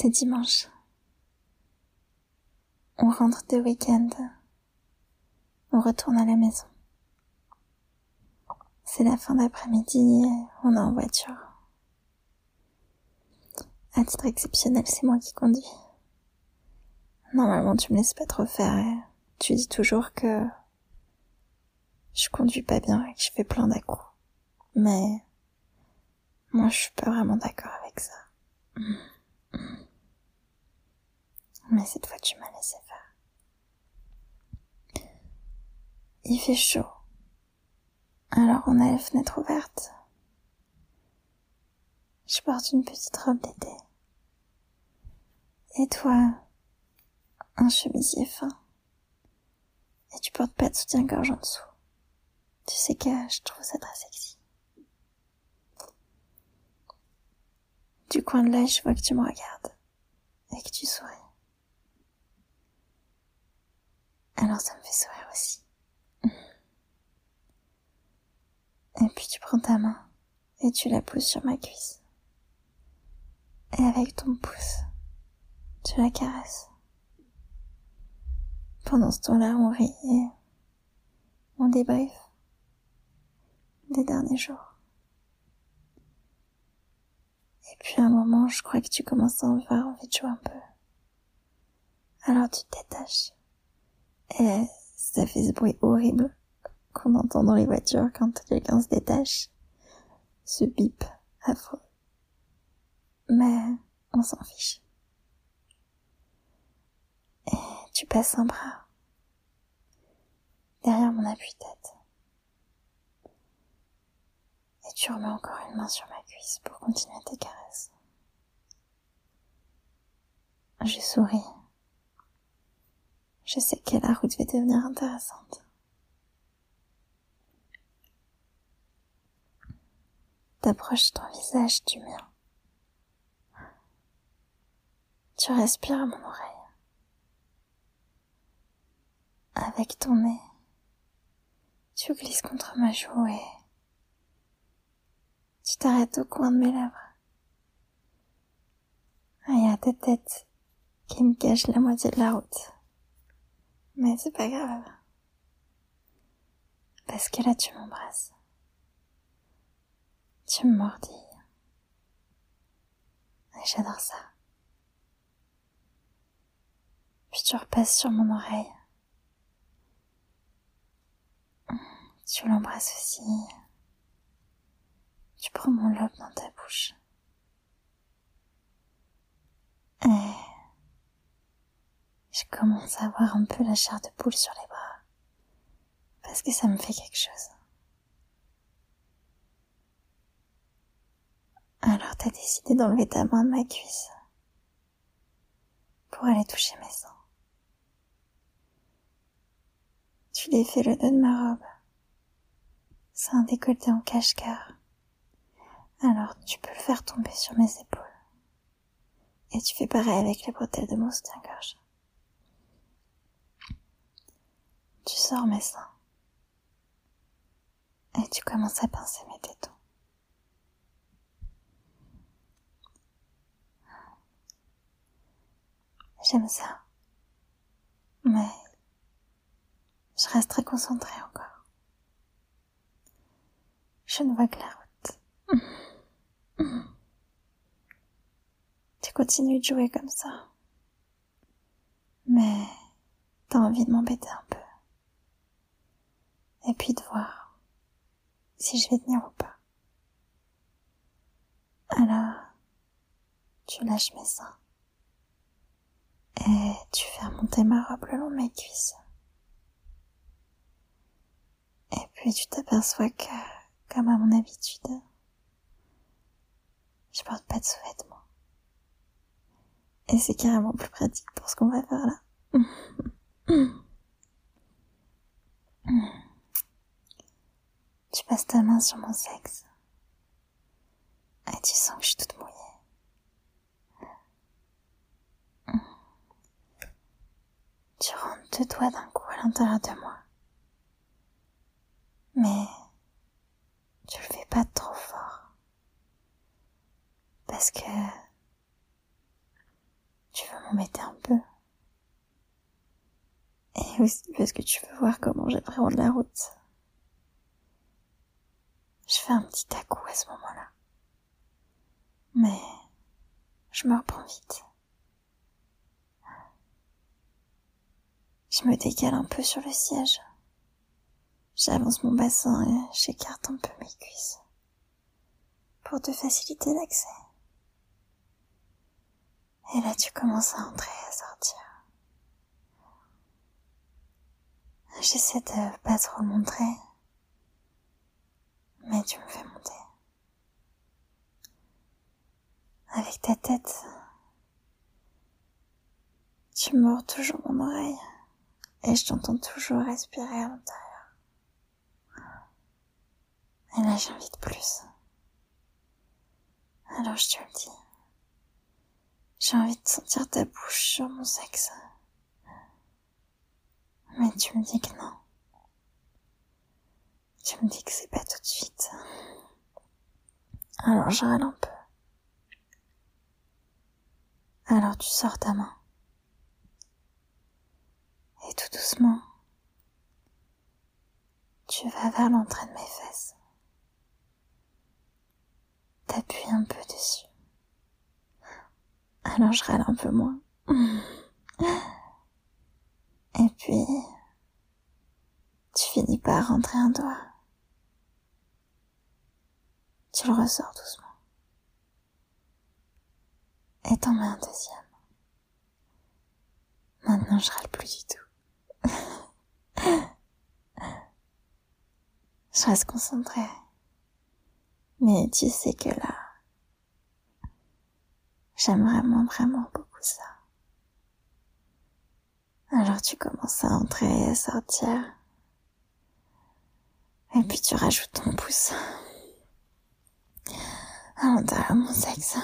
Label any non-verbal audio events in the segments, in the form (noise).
C'est dimanche. On rentre de week-end. On retourne à la maison. C'est la fin d'après-midi on est en voiture. À titre exceptionnel, c'est moi qui conduis. Normalement, tu me laisses pas trop faire et tu dis toujours que je conduis pas bien et que je fais plein dà Mais moi, je suis pas vraiment d'accord avec ça. Mais cette fois, tu m'as laissé faire. Il fait chaud. Alors on a la fenêtre ouverte. Je porte une petite robe d'été. Et toi, un chemisier fin. Et tu portes pas de soutien-gorge en dessous. Tu sais que je trouve ça très sexy. Du coin de l'œil, je vois que tu me regardes. Et que tu souris. Alors ça me fait sourire aussi. Et puis tu prends ta main et tu la poses sur ma cuisse. Et avec ton pouce, tu la caresses. Pendant ce temps-là, on rit et on débrief des derniers jours. Et puis à un moment, je crois que tu commences à avoir envie de jouer un peu. Alors tu te détaches. Et ça fait ce bruit horrible qu'on entend dans les voitures quand quelqu'un se détache. Ce bip affreux. Mais on s'en fiche. Et tu passes un bras derrière mon appui-tête. Et tu remets encore une main sur ma cuisse pour continuer tes caresses. Je souris. Je sais que la route va devenir intéressante. T'approches ton visage du mien. Tu respires à mon oreille. Avec ton nez, tu glisses contre ma joue et tu t'arrêtes au coin de mes lèvres. Il y a ta tête qui me cache la moitié de la route. Mais c'est pas grave. Parce que là tu m'embrasses. Tu me mordis. Et j'adore ça. Puis tu repasses sur mon oreille. Tu l'embrasses aussi. Tu prends mon lobe dans ta bouche. Et je commence à avoir un peu la chair de poule sur les bras. Parce que ça me fait quelque chose. Alors t'as décidé d'enlever ta main de ma cuisse pour aller toucher mes seins. Tu fait le dos de ma robe. C'est un décolleté en cache-cœur. Alors tu peux le faire tomber sur mes épaules. Et tu fais pareil avec les bretelles de mon soutien-gorge. Tu sors mes seins. Et tu commences à pincer mes tétons. J'aime ça. Mais je reste très concentrée encore. Je ne vois que la route. Tu continues de jouer comme ça. Mais t'as envie de m'embêter un peu. Et puis de voir si je vais tenir ou pas. Alors, tu lâches mes seins et tu fais remonter ma robe le long de mes cuisses. Et puis tu t'aperçois que, comme à mon habitude, je porte pas de sous-vêtements. Et c'est carrément plus pratique pour ce qu'on va faire là. (laughs) tu passes ta main sur mon sexe. Et tu sens que je suis toute mouillée. Tu rentres deux doigts d'un coup à l'intérieur de moi. Mais tu le fais pas trop fort. Parce que tu veux m'embêter un peu. Et aussi parce que tu veux voir comment j'ai vraiment de la route. Je fais un petit à coup à ce moment-là. Mais je me reprends vite. Je me décale un peu sur le siège. J'avance mon bassin et j'écarte un peu mes cuisses pour te faciliter l'accès. Et là, tu commences à entrer et à sortir. J'essaie de pas trop montrer, mais tu me fais monter. Avec ta tête, tu mords toujours mon oreille et je t'entends toujours respirer à l'intérieur. Et là, j'invite plus. Alors je te le dis. J'ai envie de sentir ta bouche sur mon sexe. Mais tu me dis que non. Tu me dis que c'est pas tout de suite. Alors je un peu. Alors tu sors ta main. Et tout doucement, tu vas vers l'entrée de mes fesses. T'appuies un peu dessus. Alors je râle un peu moins. Et puis, tu finis par rentrer un doigt. Le ressors doucement. Et t'en mets un deuxième. Maintenant, je râle plus du tout. (laughs) je reste concentrée. Mais tu sais que là, j'aime vraiment, vraiment beaucoup ça. Alors tu commences à entrer et à sortir. Et puis tu rajoutes ton pouce à l'intérieur de mon sexe.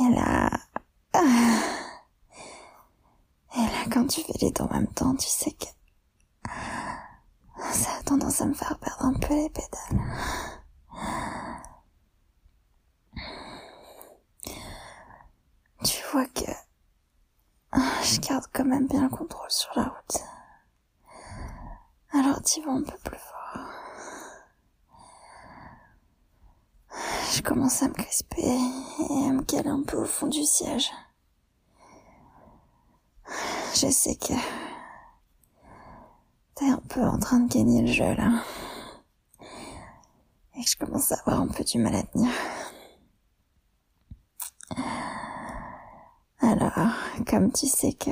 Et là... Et là, quand tu fais les deux en même temps, tu sais que ça a tendance à me faire perdre un peu les pédales. Tu vois que je garde quand même bien le contrôle sur la route. Tu vas un peu plus fort. Je commence à me crisper et à me caler un peu au fond du siège. Je sais que T'es un peu en train de gagner le jeu là. Et que je commence à avoir un peu du mal à tenir. Alors, comme tu sais que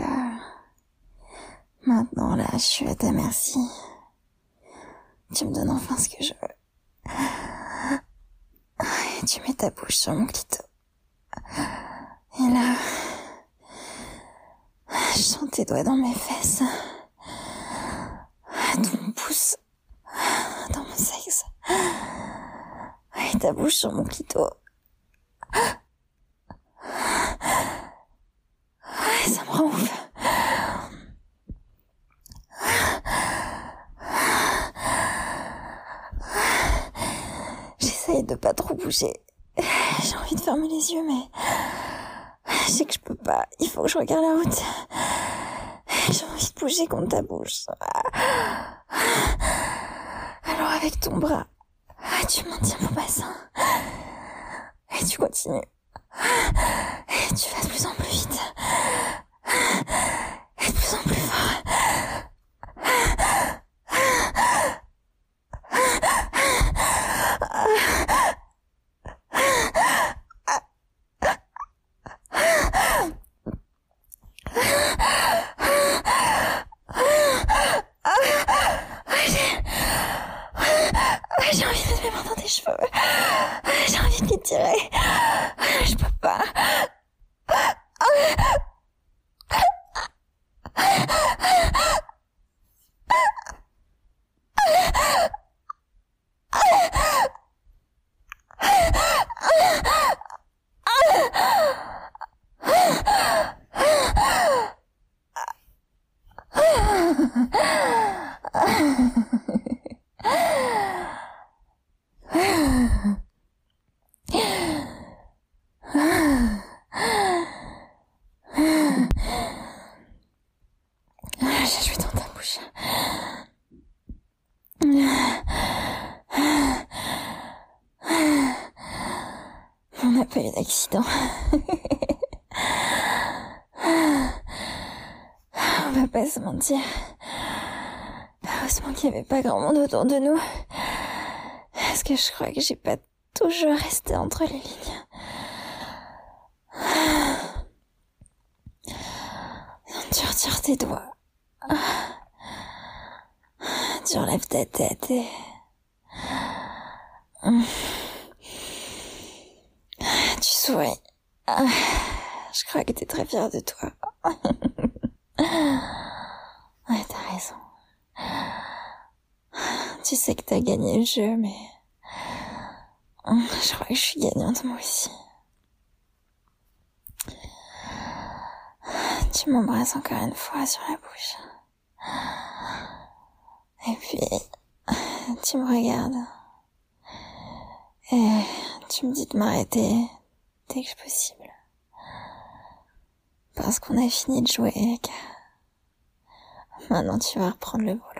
maintenant là, je suis à ta merci. Tu me donnes enfin ce que je veux. Tu mets ta bouche sur mon clito. Et là, je sens tes doigts dans mes fesses ton pouce dans mon sexe. Et ta bouche sur mon clito. Ça me rend ouf. J'essaye de pas trop bouger. (sighs) J'ai envie de fermer les yeux, mais je sais que je peux pas. Il faut que je regarde la route. (sighs) J'ai envie de bouger contre ta bouche. (sighs) Alors avec ton bras, tu maintiens mon bassin. Et tu continues. Et tu vas de plus en plus vite. Et de plus en plus eu d'accident. (laughs) On va pas se mentir. Heureusement qu'il n'y avait pas grand monde autour de nous. Parce que je crois que j'ai pas toujours resté entre les lignes. Tu retires tes doigts. Tu enlèves ta tête et... Tu souris. Je crois que t'es très fière de toi. (laughs) Ouais, t'as raison. Tu sais que t'as gagné le jeu, mais... Je crois que je suis gagnante moi aussi. Tu m'embrasses encore une fois sur la bouche. Et puis, tu me regardes. Et tu me dis de m'arrêter dès que possible. Parce qu'on a fini de jouer maintenant tu vas reprendre le volant.